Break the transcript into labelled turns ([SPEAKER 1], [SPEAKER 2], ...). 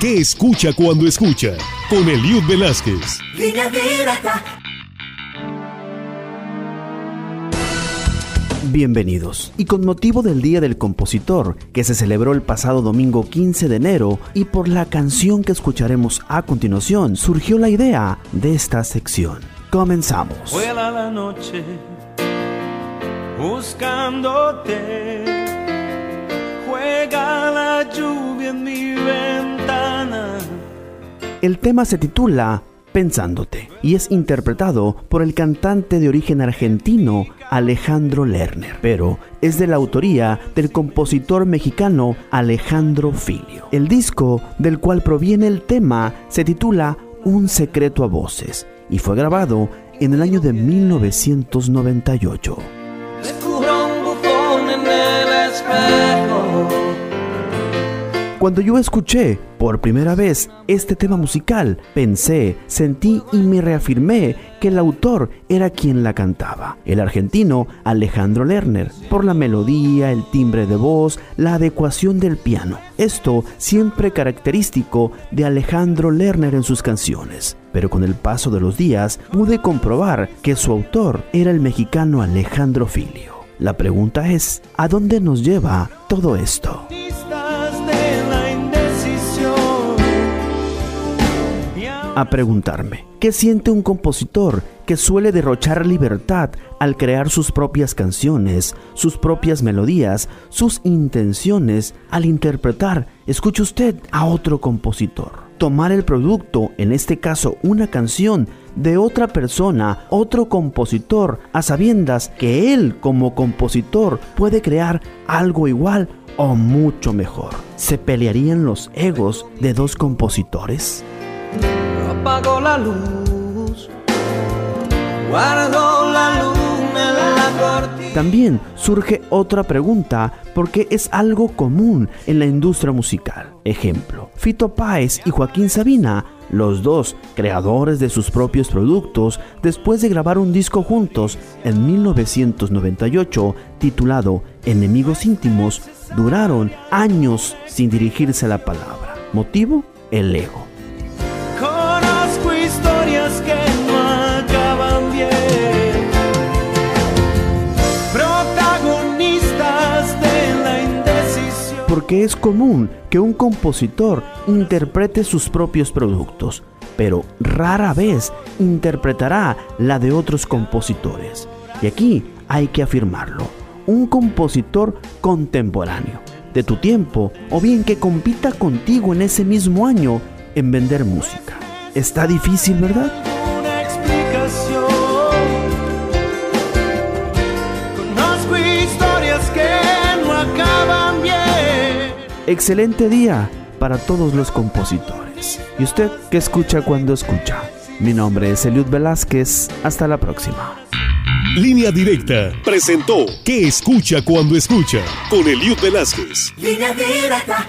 [SPEAKER 1] ¿Qué escucha cuando escucha? Con Eliud Velázquez.
[SPEAKER 2] Bienvenidos. Y con motivo del Día del Compositor, que se celebró el pasado domingo 15 de enero, y por la canción que escucharemos a continuación, surgió la idea de esta sección. Comenzamos.
[SPEAKER 3] Vuela la noche buscándote. Juega la lluvia en mi ventana.
[SPEAKER 2] El tema se titula Pensándote y es interpretado por el cantante de origen argentino Alejandro Lerner, pero es de la autoría del compositor mexicano Alejandro Filio. El disco del cual proviene el tema se titula Un secreto a voces y fue grabado en el año de 1998.
[SPEAKER 3] Descubro un bufón en el espejo.
[SPEAKER 2] Cuando yo escuché por primera vez este tema musical, pensé, sentí y me reafirmé que el autor era quien la cantaba, el argentino Alejandro Lerner, por la melodía, el timbre de voz, la adecuación del piano. Esto siempre característico de Alejandro Lerner en sus canciones. Pero con el paso de los días pude comprobar que su autor era el mexicano Alejandro Filio. La pregunta es, ¿a dónde nos lleva todo esto? A preguntarme, ¿qué siente un compositor que suele derrochar libertad al crear sus propias canciones, sus propias melodías, sus intenciones al interpretar, escuche usted, a otro compositor? Tomar el producto, en este caso una canción, de otra persona, otro compositor, a sabiendas que él como compositor puede crear algo igual o mucho mejor. ¿Se pelearían los egos de dos compositores?
[SPEAKER 3] Apago la luz. La luna.
[SPEAKER 2] También surge otra pregunta porque es algo común en la industria musical. Ejemplo, Fito Páez y Joaquín Sabina, los dos creadores de sus propios productos, después de grabar un disco juntos en 1998 titulado Enemigos íntimos, duraron años sin dirigirse la palabra. ¿Motivo? El ego. Porque es común que un compositor interprete sus propios productos, pero rara vez interpretará la de otros compositores. Y aquí hay que afirmarlo, un compositor contemporáneo, de tu tiempo, o bien que compita contigo en ese mismo año en vender música. Está difícil, ¿verdad?
[SPEAKER 3] Una explicación. Conozco historias que no acaban bien.
[SPEAKER 2] Excelente día para todos los compositores. ¿Y usted qué escucha cuando escucha? Mi nombre es Eliud Velázquez. Hasta la próxima.
[SPEAKER 1] Línea Directa presentó ¿Qué escucha cuando escucha? Con Eliud Velázquez.
[SPEAKER 4] Línea directa.